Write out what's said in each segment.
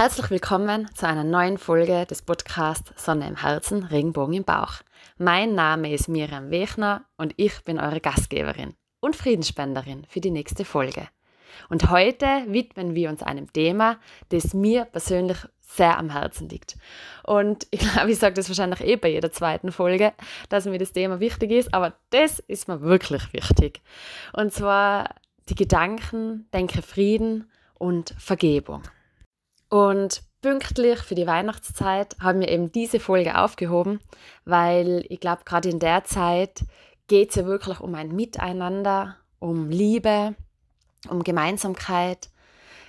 Herzlich willkommen zu einer neuen Folge des Podcasts Sonne im Herzen, Regenbogen im Bauch. Mein Name ist Miriam Wechner und ich bin eure Gastgeberin und Friedensspenderin für die nächste Folge. Und heute widmen wir uns einem Thema, das mir persönlich sehr am Herzen liegt. Und ich glaube, ich sage das wahrscheinlich eh bei jeder zweiten Folge, dass mir das Thema wichtig ist, aber das ist mir wirklich wichtig. Und zwar die Gedanken, Denke Frieden und Vergebung. Und pünktlich für die Weihnachtszeit haben wir eben diese Folge aufgehoben, weil ich glaube, gerade in der Zeit geht es ja wirklich um ein Miteinander, um Liebe, um Gemeinsamkeit.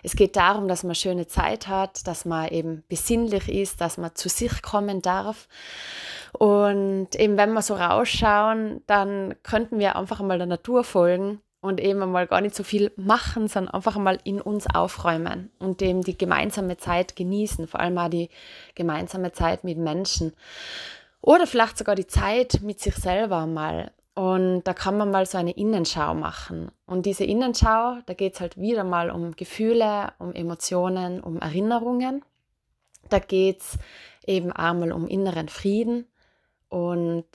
Es geht darum, dass man schöne Zeit hat, dass man eben besinnlich ist, dass man zu sich kommen darf. Und eben wenn wir so rausschauen, dann könnten wir einfach mal der Natur folgen und eben mal gar nicht so viel machen, sondern einfach mal in uns aufräumen und eben die gemeinsame Zeit genießen, vor allem auch die gemeinsame Zeit mit Menschen oder vielleicht sogar die Zeit mit sich selber mal. Und da kann man mal so eine Innenschau machen. Und diese Innenschau, da geht es halt wieder mal um Gefühle, um Emotionen, um Erinnerungen. Da geht es eben einmal um inneren Frieden und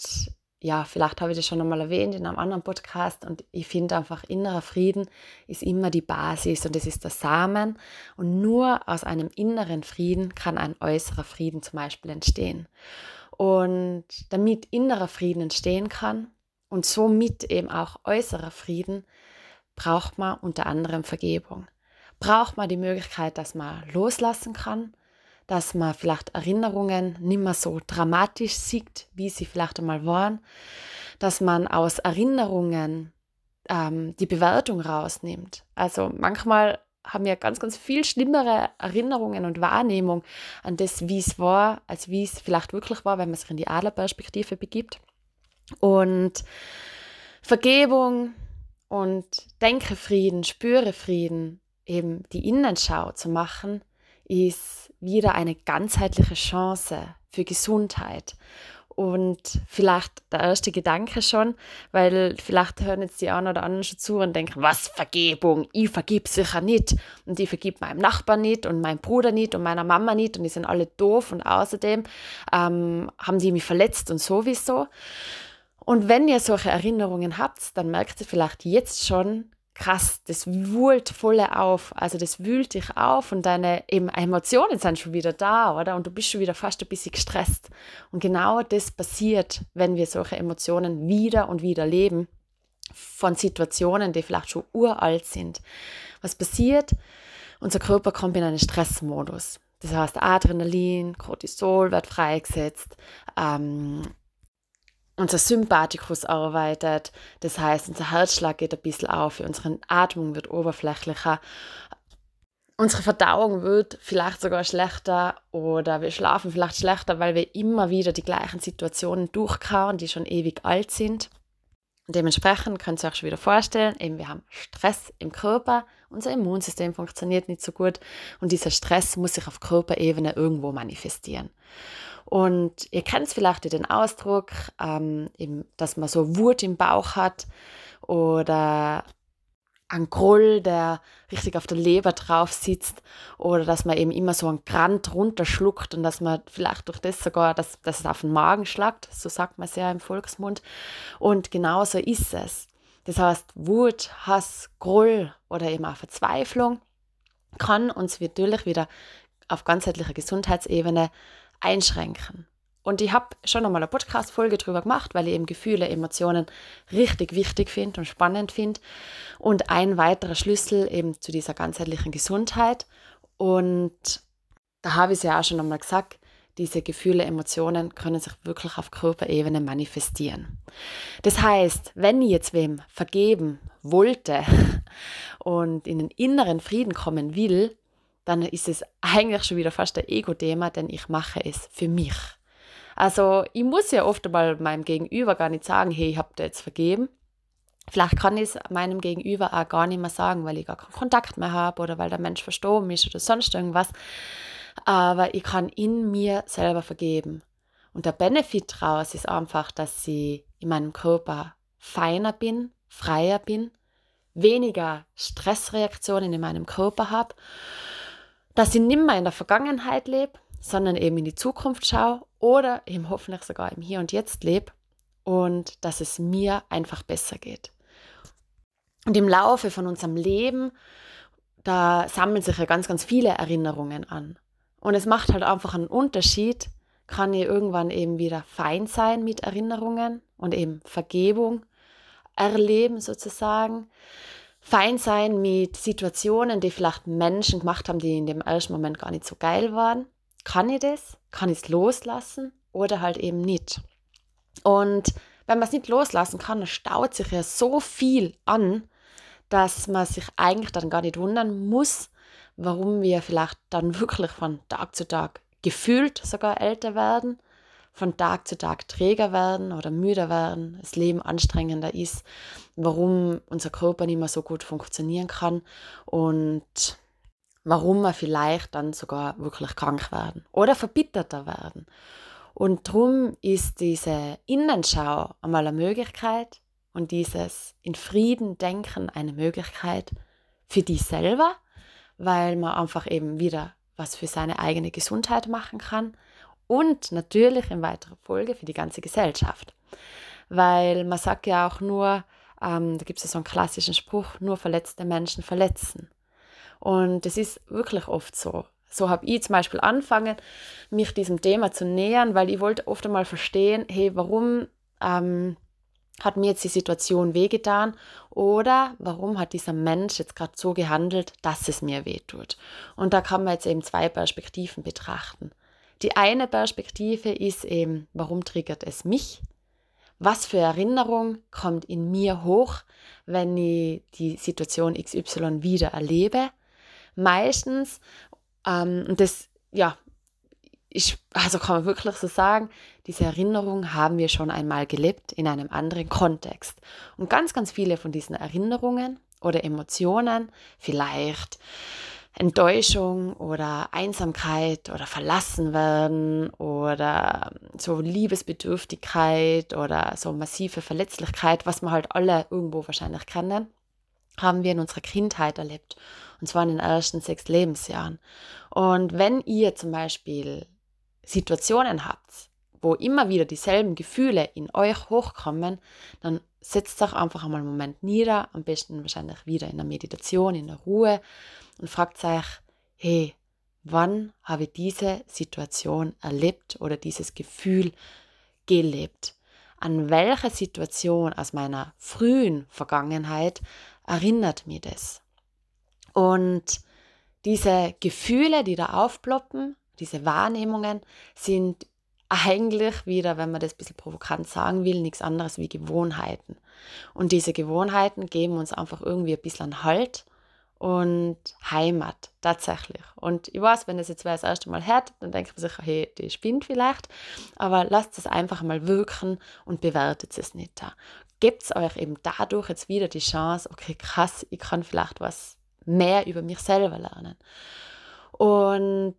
ja, vielleicht habe ich das schon einmal erwähnt in einem anderen Podcast und ich finde einfach, innerer Frieden ist immer die Basis und es ist der Samen und nur aus einem inneren Frieden kann ein äußerer Frieden zum Beispiel entstehen. Und damit innerer Frieden entstehen kann und somit eben auch äußerer Frieden, braucht man unter anderem Vergebung. Braucht man die Möglichkeit, dass man loslassen kann, dass man vielleicht Erinnerungen nicht mehr so dramatisch sieht, wie sie vielleicht einmal waren, dass man aus Erinnerungen ähm, die Bewertung rausnimmt. Also manchmal haben wir ganz, ganz viel schlimmere Erinnerungen und Wahrnehmung an das, wie es war, als wie es vielleicht wirklich war, wenn man sich in die Adlerperspektive begibt. Und Vergebung und Denke Frieden, Spüre Frieden, eben die Innenschau zu machen, ist wieder eine ganzheitliche Chance für Gesundheit. Und vielleicht der erste Gedanke schon, weil vielleicht hören jetzt die einen oder anderen schon zu und denken, was Vergebung? Ich vergib sicher nicht. Und ich vergib meinem Nachbarn nicht und meinem Bruder nicht und meiner Mama nicht und die sind alle doof und außerdem ähm, haben die mich verletzt und sowieso. Und wenn ihr solche Erinnerungen habt, dann merkt ihr vielleicht jetzt schon, krass, das wühlt voll auf. Also das wühlt dich auf und deine eben Emotionen sind schon wieder da, oder? Und du bist schon wieder fast ein bisschen gestresst. Und genau das passiert, wenn wir solche Emotionen wieder und wieder leben von Situationen, die vielleicht schon uralt sind. Was passiert? Unser Körper kommt in einen Stressmodus. Das heißt, Adrenalin, Cortisol wird freigesetzt, ähm, unser Sympathikus arbeitet. Das heißt, unser Herzschlag geht ein bisschen auf, unsere Atmung wird oberflächlicher. Unsere Verdauung wird vielleicht sogar schlechter oder wir schlafen vielleicht schlechter, weil wir immer wieder die gleichen Situationen durchkauen, die schon ewig alt sind. Dementsprechend könnt ihr euch schon wieder vorstellen, eben wir haben Stress im Körper, unser Immunsystem funktioniert nicht so gut und dieser Stress muss sich auf Körperebene irgendwo manifestieren. Und ihr kennt vielleicht den Ausdruck, ähm, eben, dass man so Wut im Bauch hat oder ein Groll, der richtig auf der Leber drauf sitzt oder dass man eben immer so einen Grant runterschluckt und dass man vielleicht durch das sogar, dass, dass es auf den Magen schlagt, so sagt man es ja im Volksmund. Und genauso ist es. Das heißt, Wut, Hass, Groll oder eben auch Verzweiflung kann uns natürlich wieder auf ganzheitlicher Gesundheitsebene einschränken. Und ich habe schon einmal eine Podcast-Folge drüber gemacht, weil ich eben Gefühle, Emotionen richtig wichtig finde und spannend finde. Und ein weiterer Schlüssel eben zu dieser ganzheitlichen Gesundheit. Und da habe ich es ja auch schon einmal gesagt, diese Gefühle, Emotionen können sich wirklich auf Körperebene manifestieren. Das heißt, wenn ich jetzt wem vergeben wollte und in den inneren Frieden kommen will, dann ist es eigentlich schon wieder fast ein Ego-Thema, denn ich mache es für mich. Also ich muss ja oft einmal meinem Gegenüber gar nicht sagen, hey, ich habe dir jetzt vergeben. Vielleicht kann ich es meinem Gegenüber auch gar nicht mehr sagen, weil ich gar keinen Kontakt mehr habe oder weil der Mensch verstorben ist oder sonst irgendwas. Aber ich kann in mir selber vergeben. Und der Benefit daraus ist einfach, dass ich in meinem Körper feiner bin, freier bin, weniger Stressreaktionen in meinem Körper habe dass ich nicht mehr in der Vergangenheit lebe, sondern eben in die Zukunft schaue oder eben hoffentlich sogar im Hier und Jetzt lebe und dass es mir einfach besser geht. Und im Laufe von unserem Leben, da sammeln sich ja ganz, ganz viele Erinnerungen an. Und es macht halt einfach einen Unterschied, kann ich irgendwann eben wieder fein sein mit Erinnerungen und eben Vergebung erleben sozusagen. Fein sein mit Situationen, die vielleicht Menschen gemacht haben, die in dem ersten Moment gar nicht so geil waren. Kann ich das? Kann ich es loslassen oder halt eben nicht? Und wenn man es nicht loslassen kann, dann staut sich ja so viel an, dass man sich eigentlich dann gar nicht wundern muss, warum wir vielleicht dann wirklich von Tag zu Tag gefühlt sogar älter werden, von Tag zu Tag träger werden oder müder werden, das Leben anstrengender ist, warum unser Körper nicht mehr so gut funktionieren kann und warum wir vielleicht dann sogar wirklich krank werden oder verbitterter werden. Und darum ist diese Innenschau einmal eine Möglichkeit und dieses in Frieden denken eine Möglichkeit für dich selber, weil man einfach eben wieder was für seine eigene Gesundheit machen kann und natürlich in weiterer Folge für die ganze Gesellschaft. Weil man sagt ja auch nur, ähm, da gibt es ja so einen klassischen Spruch, nur verletzte Menschen verletzen. Und es ist wirklich oft so. So habe ich zum Beispiel angefangen, mich diesem Thema zu nähern, weil ich wollte oft einmal verstehen, hey, warum ähm, hat mir jetzt die Situation wehgetan oder warum hat dieser Mensch jetzt gerade so gehandelt, dass es mir wehtut. Und da kann man jetzt eben zwei Perspektiven betrachten. Die eine Perspektive ist eben, warum triggert es mich? Was für Erinnerung kommt in mir hoch, wenn ich die Situation XY wieder erlebe? Meistens, ähm, das, ja, ich, also kann man wirklich so sagen, diese Erinnerung haben wir schon einmal gelebt in einem anderen Kontext. Und ganz, ganz viele von diesen Erinnerungen oder Emotionen, vielleicht Enttäuschung oder Einsamkeit oder verlassen werden oder so Liebesbedürftigkeit oder so massive Verletzlichkeit, was wir halt alle irgendwo wahrscheinlich kennen, haben wir in unserer Kindheit erlebt. Und zwar in den ersten sechs Lebensjahren. Und wenn ihr zum Beispiel Situationen habt, wo immer wieder dieselben Gefühle in euch hochkommen, dann setzt euch einfach einmal einen Moment nieder, am besten wahrscheinlich wieder in der Meditation, in der Ruhe und fragt euch, hey, wann habe ich diese Situation erlebt oder dieses Gefühl gelebt? An welche Situation aus meiner frühen Vergangenheit erinnert mir das? Und diese Gefühle, die da aufploppen, diese Wahrnehmungen sind eigentlich wieder, wenn man das ein bisschen provokant sagen will, nichts anderes wie Gewohnheiten. Und diese Gewohnheiten geben uns einfach irgendwie ein bisschen Halt und Heimat, tatsächlich. Und ich weiß, wenn das jetzt wer das erste Mal hört, dann denkt man sich, hey, die spinnt vielleicht, aber lasst es einfach mal wirken und bewertet es nicht da. Gebt es euch eben dadurch jetzt wieder die Chance, okay, krass, ich kann vielleicht was mehr über mich selber lernen. Und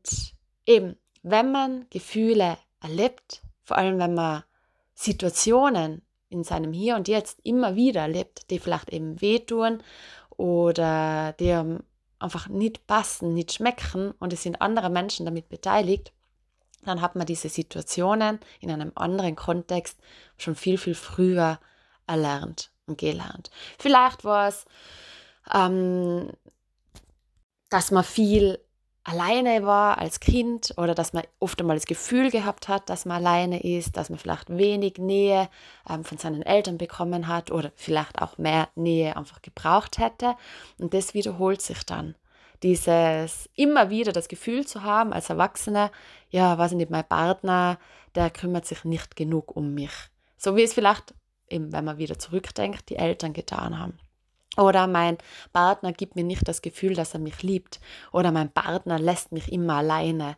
eben, wenn man Gefühle erlebt, vor allem wenn man Situationen in seinem Hier und Jetzt immer wieder erlebt, die vielleicht eben wehtun oder die einfach nicht passen, nicht schmecken und es sind andere Menschen damit beteiligt, dann hat man diese Situationen in einem anderen Kontext schon viel, viel früher erlernt und gelernt. Vielleicht war es, ähm, dass man viel alleine war als Kind oder dass man oft einmal das Gefühl gehabt hat, dass man alleine ist, dass man vielleicht wenig Nähe ähm, von seinen Eltern bekommen hat oder vielleicht auch mehr Nähe einfach gebraucht hätte. Und das wiederholt sich dann. Dieses immer wieder das Gefühl zu haben als Erwachsener, ja, weiß ich nicht, mein Partner, der kümmert sich nicht genug um mich. So wie es vielleicht, eben, wenn man wieder zurückdenkt, die Eltern getan haben. Oder mein Partner gibt mir nicht das Gefühl, dass er mich liebt. Oder mein Partner lässt mich immer alleine.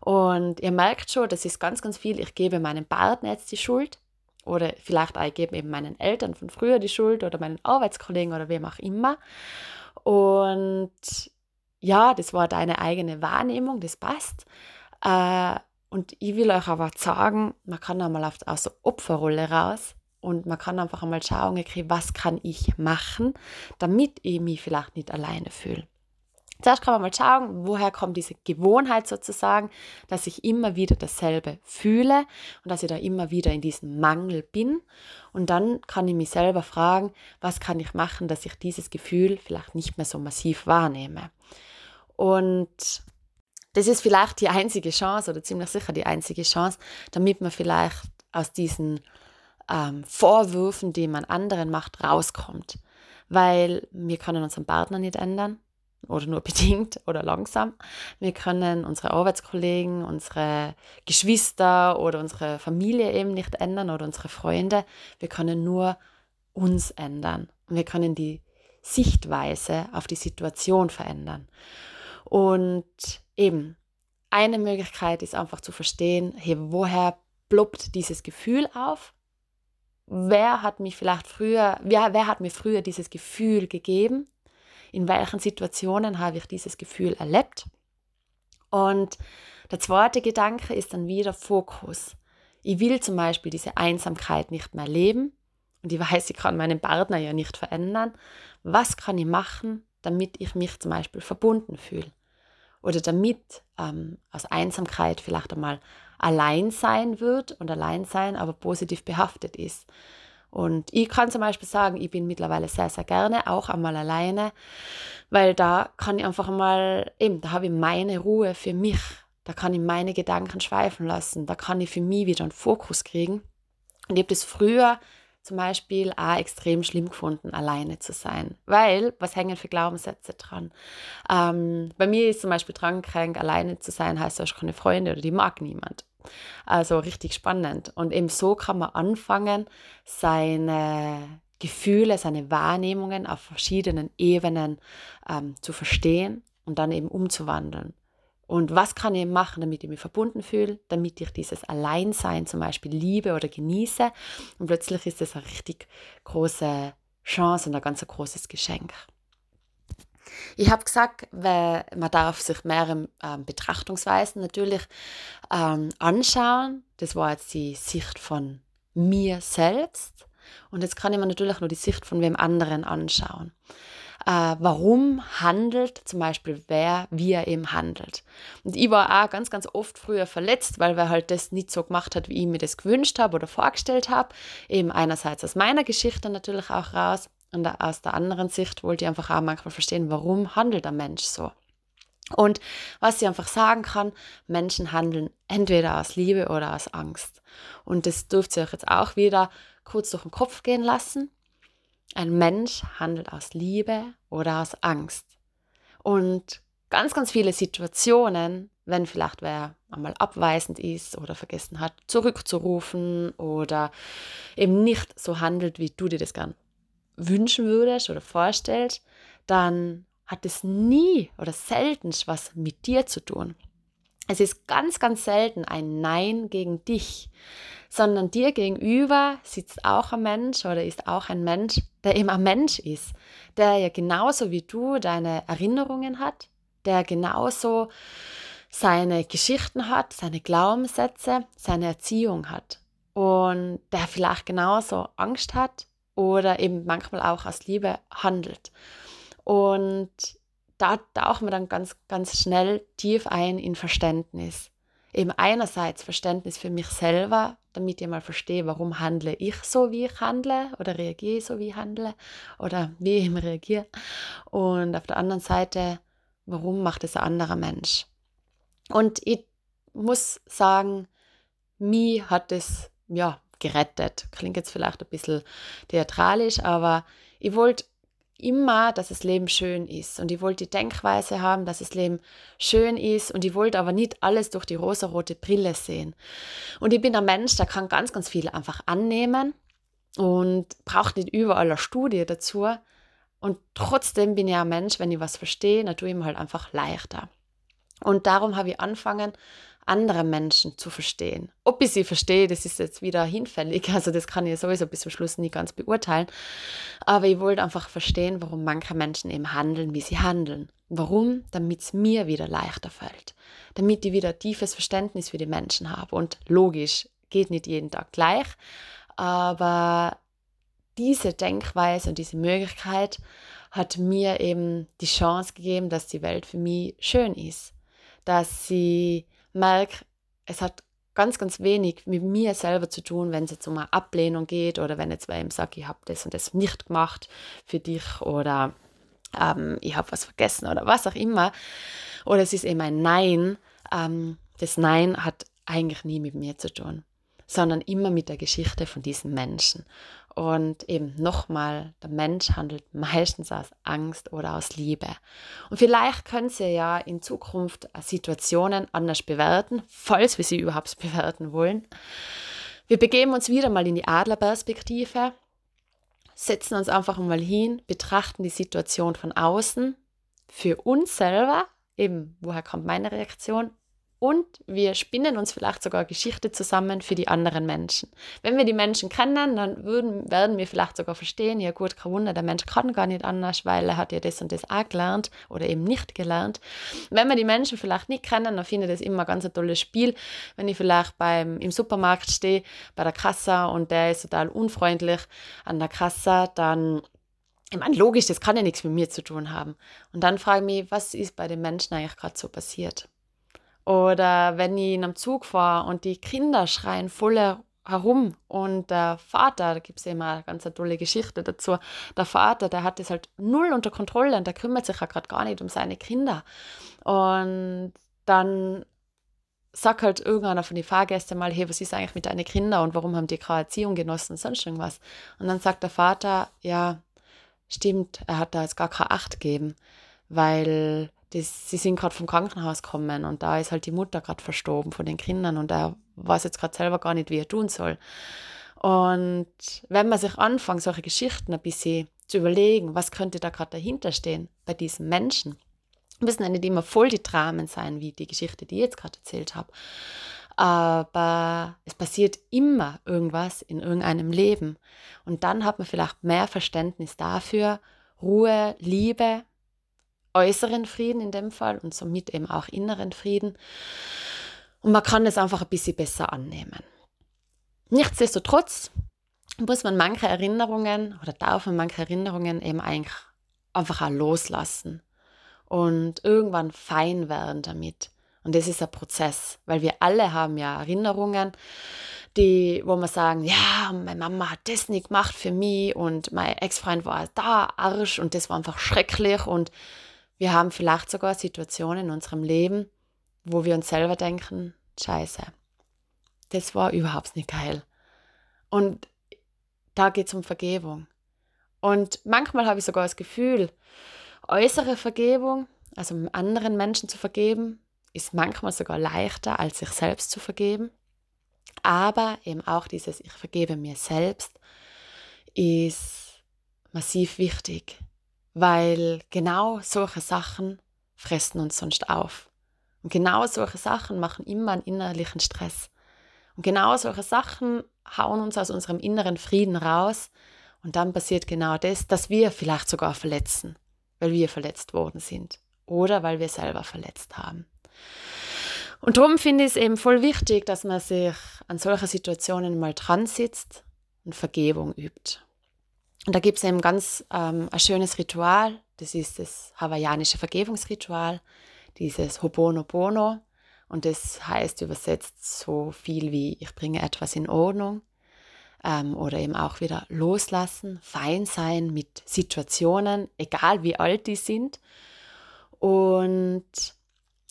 Und ihr merkt schon, das ist ganz, ganz viel. Ich gebe meinem Partner jetzt die Schuld. Oder vielleicht auch, ich gebe eben meinen Eltern von früher die Schuld oder meinen Arbeitskollegen oder wem auch immer. Und ja, das war deine eigene Wahrnehmung, das passt. Äh, und ich will euch aber sagen, man kann einmal aus der Opferrolle raus und man kann einfach einmal schauen, okay, was kann ich machen, damit ich mich vielleicht nicht alleine fühle. Zuerst kann man mal schauen, woher kommt diese Gewohnheit sozusagen, dass ich immer wieder dasselbe fühle und dass ich da immer wieder in diesem Mangel bin. Und dann kann ich mich selber fragen, was kann ich machen, dass ich dieses Gefühl vielleicht nicht mehr so massiv wahrnehme. Und das ist vielleicht die einzige Chance oder ziemlich sicher die einzige Chance, damit man vielleicht aus diesen ähm, Vorwürfen, die man anderen macht, rauskommt. Weil wir können unseren Partner nicht ändern oder nur bedingt oder langsam. Wir können unsere Arbeitskollegen, unsere Geschwister oder unsere Familie eben nicht ändern oder unsere Freunde. Wir können nur uns ändern. Und wir können die Sichtweise auf die Situation verändern. Und eben, eine Möglichkeit ist einfach zu verstehen, hey, woher ploppt dieses Gefühl auf? Wer hat mich vielleicht früher, wer, wer hat mir früher dieses Gefühl gegeben? In welchen Situationen habe ich dieses Gefühl erlebt? Und der zweite Gedanke ist dann wieder Fokus. Ich will zum Beispiel diese Einsamkeit nicht mehr leben und ich weiß, ich kann meinen Partner ja nicht verändern. Was kann ich machen, damit ich mich zum Beispiel verbunden fühle? Oder damit ähm, aus Einsamkeit vielleicht einmal allein sein wird und allein sein aber positiv behaftet ist. Und ich kann zum Beispiel sagen, ich bin mittlerweile sehr, sehr gerne auch einmal alleine, weil da kann ich einfach mal, eben, da habe ich meine Ruhe für mich. Da kann ich meine Gedanken schweifen lassen. Da kann ich für mich wieder einen Fokus kriegen. Und ich habe das früher zum Beispiel auch extrem schlimm gefunden, alleine zu sein. Weil, was hängen für Glaubenssätze dran? Ähm, bei mir ist zum Beispiel dran krank, alleine zu sein, heißt, du hast keine Freunde oder die mag niemand. Also richtig spannend. Und eben so kann man anfangen, seine Gefühle, seine Wahrnehmungen auf verschiedenen Ebenen ähm, zu verstehen und dann eben umzuwandeln. Und was kann ich machen, damit ich mich verbunden fühle, damit ich dieses Alleinsein zum Beispiel liebe oder genieße. Und plötzlich ist das eine richtig große Chance und ein ganz großes Geschenk. Ich habe gesagt, man darf sich mehrere ähm, Betrachtungsweisen natürlich ähm, anschauen. Das war jetzt die Sicht von mir selbst. Und jetzt kann ich mir natürlich nur die Sicht von wem anderen anschauen äh, warum handelt zum Beispiel wer, wie er eben handelt. Und ich war auch ganz, ganz oft früher verletzt, weil wer halt das nicht so gemacht hat, wie ich mir das gewünscht habe oder vorgestellt habe. Eben einerseits aus meiner Geschichte natürlich auch raus und aus der anderen Sicht wollte ich einfach auch manchmal verstehen, warum handelt der Mensch so. Und was ich einfach sagen kann, Menschen handeln entweder aus Liebe oder aus Angst. Und das dürft ihr euch jetzt auch wieder kurz durch den Kopf gehen lassen. Ein Mensch handelt aus Liebe oder aus Angst. Und ganz, ganz viele Situationen, wenn vielleicht wer einmal abweisend ist oder vergessen hat, zurückzurufen oder eben nicht so handelt, wie du dir das gern wünschen würdest oder vorstellst, dann hat es nie oder selten was mit dir zu tun. Es ist ganz, ganz selten ein Nein gegen dich, sondern dir gegenüber sitzt auch ein Mensch oder ist auch ein Mensch, der eben ein Mensch ist, der ja genauso wie du deine Erinnerungen hat, der genauso seine Geschichten hat, seine Glaubenssätze, seine Erziehung hat und der vielleicht genauso Angst hat oder eben manchmal auch aus Liebe handelt. Und da tauchen wir dann ganz, ganz schnell tief ein in Verständnis. Eben einerseits Verständnis für mich selber, damit ich mal verstehe, warum handle ich so, wie ich handle oder reagiere so, wie ich handle oder wie ich reagiere. Und auf der anderen Seite, warum macht es ein anderer Mensch? Und ich muss sagen, mich hat es ja gerettet. Klingt jetzt vielleicht ein bisschen theatralisch, aber ich wollte immer, dass das Leben schön ist. Und ich wollte die Denkweise haben, dass das Leben schön ist. Und ich wollte aber nicht alles durch die rosarote Brille sehen. Und ich bin ein Mensch, der kann ganz, ganz viel einfach annehmen und braucht nicht überall eine Studie dazu. Und trotzdem bin ich ein Mensch, wenn ich was verstehe, dann tue ich mir halt einfach leichter. Und darum habe ich angefangen, andere Menschen zu verstehen. Ob ich sie verstehe, das ist jetzt wieder hinfällig. Also das kann ich sowieso bis zum Schluss nie ganz beurteilen. Aber ich wollte einfach verstehen, warum manche Menschen eben handeln, wie sie handeln. Warum? Damit es mir wieder leichter fällt. Damit ich wieder tiefes Verständnis für die Menschen habe. Und logisch, geht nicht jeden Tag gleich. Aber diese Denkweise und diese Möglichkeit hat mir eben die Chance gegeben, dass die Welt für mich schön ist. Dass sie merkt, es hat ganz, ganz wenig mit mir selber zu tun, wenn es jetzt um eine Ablehnung geht oder wenn jetzt wer ihm sagt, ich habe das und das nicht gemacht für dich oder ähm, ich habe was vergessen oder was auch immer. Oder es ist eben ein Nein. Ähm, das Nein hat eigentlich nie mit mir zu tun, sondern immer mit der Geschichte von diesen Menschen. Und eben nochmal, der Mensch handelt meistens aus Angst oder aus Liebe. Und vielleicht können Sie ja in Zukunft Situationen anders bewerten, falls wir sie überhaupt bewerten wollen. Wir begeben uns wieder mal in die Adlerperspektive, setzen uns einfach mal hin, betrachten die Situation von außen, für uns selber, eben woher kommt meine Reaktion und wir spinnen uns vielleicht sogar Geschichte zusammen für die anderen Menschen. Wenn wir die Menschen kennen, dann würden, werden wir vielleicht sogar verstehen, ja gut, kein Wunder, der Mensch kann gar nicht anders, weil er hat ja das und das auch gelernt oder eben nicht gelernt. Wenn wir die Menschen vielleicht nicht kennen, dann finde ich das immer ganz ein tolles Spiel. Wenn ich vielleicht beim, im Supermarkt stehe, bei der Kasse und der ist total unfreundlich an der Kasse, dann ich meine, logisch, das kann ja nichts mit mir zu tun haben. Und dann frage ich mich, was ist bei den Menschen eigentlich gerade so passiert? Oder wenn ich in einem Zug fahre und die Kinder schreien voll herum und der Vater, da gibt es immer eine ganz tolle Geschichte dazu, der Vater, der hat das halt null unter Kontrolle und der kümmert sich ja gerade gar nicht um seine Kinder. Und dann sagt halt irgendeiner von den Fahrgästen mal, hey, was ist eigentlich mit deinen Kindern und warum haben die gerade Erziehung genossen, sonst irgendwas. Und dann sagt der Vater, ja, stimmt, er hat da jetzt gar keine Acht gegeben, weil das, sie sind gerade vom Krankenhaus gekommen und da ist halt die Mutter gerade verstorben von den Kindern und er weiß jetzt gerade selber gar nicht, wie er tun soll. Und wenn man sich anfängt, solche Geschichten ein bisschen zu überlegen, was könnte da gerade dahinter stehen bei diesen Menschen, müssen ja nicht immer voll die Dramen sein, wie die Geschichte, die ich jetzt gerade erzählt habe. Aber es passiert immer irgendwas in irgendeinem Leben. Und dann hat man vielleicht mehr Verständnis dafür, Ruhe, Liebe äußeren Frieden in dem Fall und somit eben auch inneren Frieden. Und man kann es einfach ein bisschen besser annehmen. Nichtsdestotrotz muss man manche Erinnerungen oder darf man manche Erinnerungen eben eigentlich einfach auch loslassen und irgendwann fein werden damit. Und das ist ein Prozess, weil wir alle haben ja Erinnerungen, die, wo man sagen, ja, meine Mama hat das nicht gemacht für mich und mein Ex-Freund war da Arsch und das war einfach schrecklich und wir haben vielleicht sogar Situationen in unserem Leben, wo wir uns selber denken, scheiße, das war überhaupt nicht geil. Und da geht es um Vergebung. Und manchmal habe ich sogar das Gefühl, äußere Vergebung, also anderen Menschen zu vergeben, ist manchmal sogar leichter, als sich selbst zu vergeben. Aber eben auch dieses Ich vergebe mir selbst ist massiv wichtig weil genau solche Sachen fressen uns sonst auf. Und genau solche Sachen machen immer einen innerlichen Stress. Und genau solche Sachen hauen uns aus unserem inneren Frieden raus. Und dann passiert genau das, dass wir vielleicht sogar verletzen, weil wir verletzt worden sind oder weil wir selber verletzt haben. Und darum finde ich es eben voll wichtig, dass man sich an solchen Situationen mal dran sitzt und Vergebung übt. Und da gibt es eben ganz ähm, ein schönes Ritual, das ist das hawaiianische Vergebungsritual, dieses Hobonobono. Und das heißt übersetzt so viel wie ich bringe etwas in Ordnung ähm, oder eben auch wieder loslassen, fein sein mit Situationen, egal wie alt die sind. Und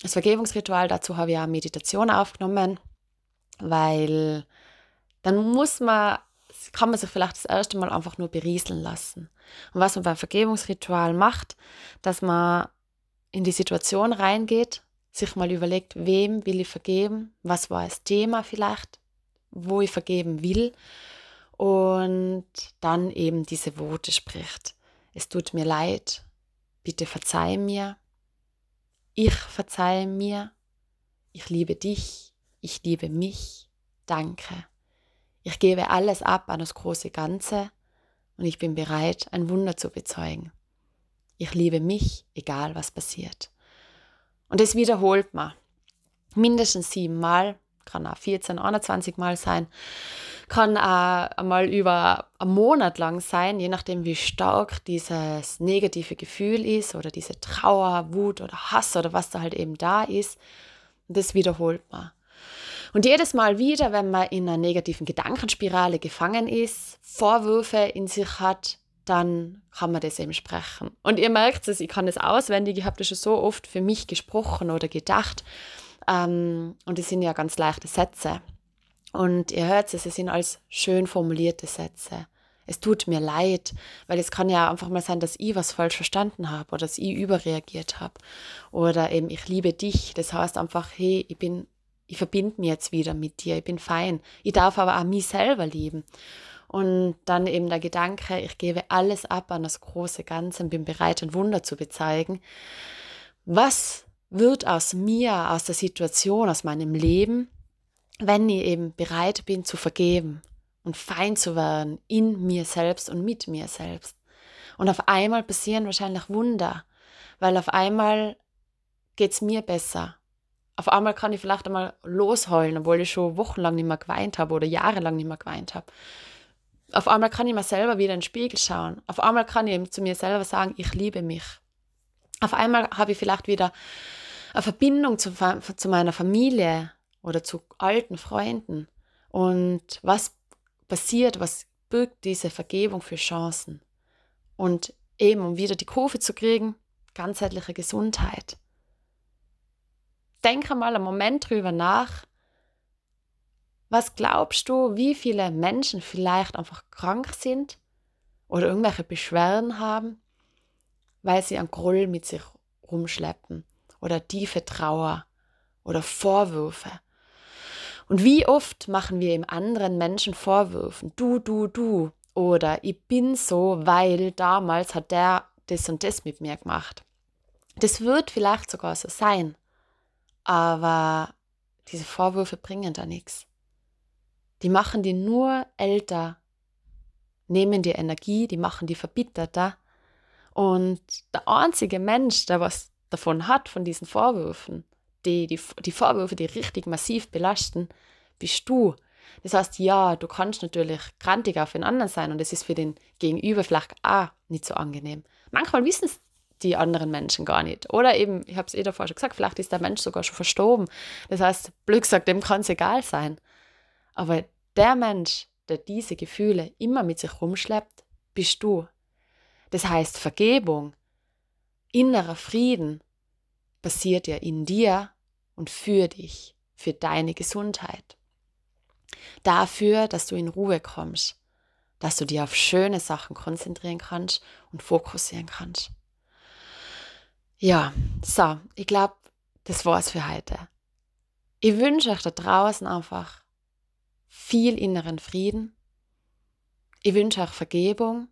das Vergebungsritual, dazu habe ich auch Meditation aufgenommen, weil dann muss man kann man sich vielleicht das erste Mal einfach nur berieseln lassen. Und was man beim Vergebungsritual macht, dass man in die Situation reingeht, sich mal überlegt, wem will ich vergeben, was war das Thema vielleicht, wo ich vergeben will und dann eben diese Worte spricht. Es tut mir leid, bitte verzeih mir, ich verzeihe mir, ich liebe dich, ich liebe mich, danke. Ich gebe alles ab an das große Ganze und ich bin bereit, ein Wunder zu bezeugen. Ich liebe mich, egal was passiert. Und das wiederholt man mindestens siebenmal, kann auch 14, 21 Mal sein. Kann auch einmal über einen Monat lang sein, je nachdem, wie stark dieses negative Gefühl ist oder diese Trauer, Wut oder Hass oder was da halt eben da ist. Das wiederholt man. Und jedes Mal wieder, wenn man in einer negativen Gedankenspirale gefangen ist, Vorwürfe in sich hat, dann kann man das eben sprechen. Und ihr merkt es, ich kann es auswendig, ich habe das schon so oft für mich gesprochen oder gedacht. Ähm, und es sind ja ganz leichte Sätze. Und ihr hört es, es sind alles schön formulierte Sätze. Es tut mir leid, weil es kann ja einfach mal sein, dass ich was falsch verstanden habe oder dass ich überreagiert habe. Oder eben, ich liebe dich. Das heißt einfach, hey, ich bin, ich verbinde mich jetzt wieder mit dir, ich bin fein. Ich darf aber auch mich selber lieben. Und dann eben der Gedanke, ich gebe alles ab an das große Ganze und bin bereit, ein Wunder zu bezeigen. Was wird aus mir, aus der Situation, aus meinem Leben, wenn ich eben bereit bin zu vergeben und fein zu werden in mir selbst und mit mir selbst. Und auf einmal passieren wahrscheinlich Wunder, weil auf einmal geht es mir besser. Auf einmal kann ich vielleicht einmal losheulen, obwohl ich schon wochenlang nicht mehr geweint habe oder jahrelang nicht mehr geweint habe. Auf einmal kann ich mir selber wieder in den Spiegel schauen. Auf einmal kann ich zu mir selber sagen, ich liebe mich. Auf einmal habe ich vielleicht wieder eine Verbindung zu, zu meiner Familie oder zu alten Freunden. Und was passiert, was birgt diese Vergebung für Chancen? Und eben, um wieder die Kurve zu kriegen, ganzheitliche Gesundheit. Denke mal einen Moment drüber nach, was glaubst du, wie viele Menschen vielleicht einfach krank sind oder irgendwelche Beschwerden haben, weil sie einen Groll mit sich rumschleppen oder tiefe Trauer oder Vorwürfe? Und wie oft machen wir im anderen Menschen Vorwürfen? Du, du, du. Oder ich bin so, weil damals hat der das und das mit mir gemacht. Das wird vielleicht sogar so sein, aber diese Vorwürfe bringen da nichts die machen die nur älter, nehmen die Energie, die machen die verbitterter. Und der einzige Mensch, der was davon hat, von diesen Vorwürfen, die, die, die Vorwürfe, die richtig massiv belasten, bist du. Das heißt, ja, du kannst natürlich grantig auf den anderen sein und es ist für den Gegenüber vielleicht auch nicht so angenehm. Manchmal wissen es die anderen Menschen gar nicht. Oder eben, ich habe es eh davor schon gesagt, vielleicht ist der Mensch sogar schon verstorben. Das heißt, Glück sagt, dem kann es egal sein. Aber der Mensch, der diese Gefühle immer mit sich rumschleppt, bist du. Das heißt, Vergebung, innerer Frieden passiert ja in dir und für dich, für deine Gesundheit. Dafür, dass du in Ruhe kommst, dass du dir auf schöne Sachen konzentrieren kannst und fokussieren kannst. Ja, so, ich glaube, das war's für heute. Ich wünsche euch da draußen einfach viel inneren Frieden. Ich wünsche euch Vergebung.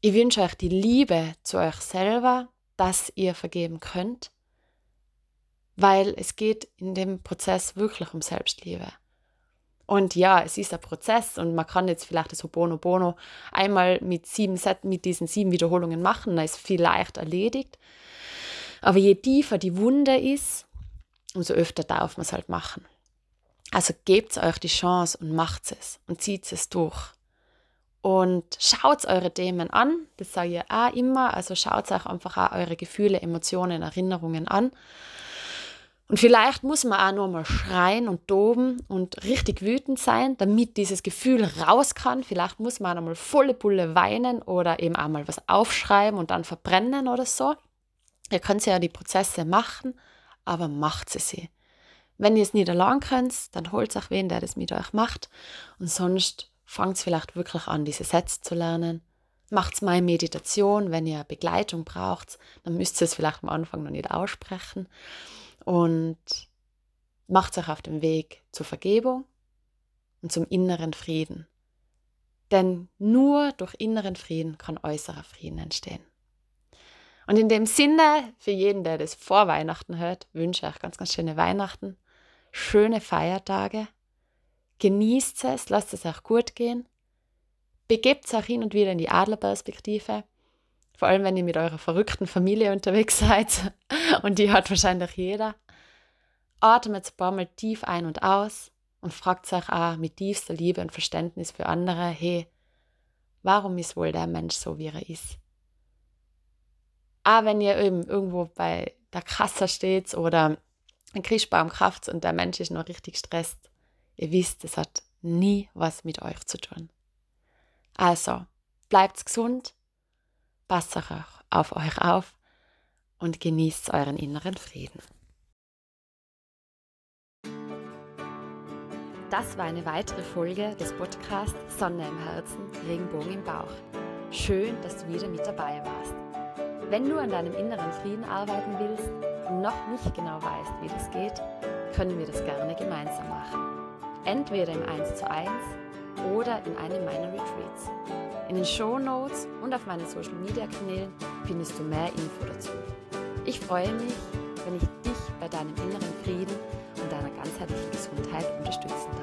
Ich wünsche euch die Liebe zu euch selber, dass ihr vergeben könnt, weil es geht in dem Prozess wirklich um Selbstliebe. Und ja, es ist ein Prozess und man kann jetzt vielleicht das Hobono Bono einmal mit, sieben Set, mit diesen sieben Wiederholungen machen, dann ist viel leicht erledigt. Aber je tiefer die Wunde ist, umso öfter darf man es halt machen. Also gebt euch die Chance und macht es und zieht es durch. Und schaut eure Themen an, das sage ich auch immer, also schaut euch einfach auch eure Gefühle, Emotionen, Erinnerungen an. Und vielleicht muss man auch nur mal schreien und toben und richtig wütend sein, damit dieses Gefühl raus kann. Vielleicht muss man einmal volle Bulle weinen oder eben einmal was aufschreiben und dann verbrennen oder so. Ihr könnt ja die Prozesse machen, aber macht sie sie. Wenn ihr es nicht allein könnt, dann holt euch wen, der das mit euch macht. Und sonst fangt vielleicht wirklich an, diese Sätze zu lernen. Macht mal Meditation, wenn ihr Begleitung braucht, dann müsst ihr es vielleicht am Anfang noch nicht aussprechen. Und macht euch auf den Weg zur Vergebung und zum inneren Frieden. Denn nur durch inneren Frieden kann äußerer Frieden entstehen. Und in dem Sinne, für jeden, der das vor Weihnachten hört, wünsche ich euch ganz, ganz schöne Weihnachten schöne Feiertage. Genießt es, lasst es euch gut gehen. Begebt es auch hin und wieder in die Adlerperspektive. Vor allem, wenn ihr mit eurer verrückten Familie unterwegs seid. Und die hat wahrscheinlich jeder. Atmet ein paar Mal tief ein und aus und fragt sich auch mit tiefster Liebe und Verständnis für andere, hey, warum ist wohl der Mensch so, wie er ist? Ah, wenn ihr eben irgendwo bei der Kasse steht oder ein Krischbaum kraft und der Mensch ist noch richtig stresst, ihr wisst, es hat nie was mit euch zu tun. Also, bleibt gesund, passt auf euch auf und genießt euren inneren Frieden. Das war eine weitere Folge des Podcasts Sonne im Herzen, Regenbogen im Bauch. Schön, dass du wieder mit dabei warst. Wenn du an deinem inneren Frieden arbeiten willst und noch nicht genau weißt, wie das geht, können wir das gerne gemeinsam machen. Entweder im 1 zu 1 oder in einem meiner Retreats. In den Show Notes und auf meinen Social Media Kanälen findest du mehr Info dazu. Ich freue mich, wenn ich dich bei deinem inneren Frieden und deiner ganzheitlichen Gesundheit unterstützen darf.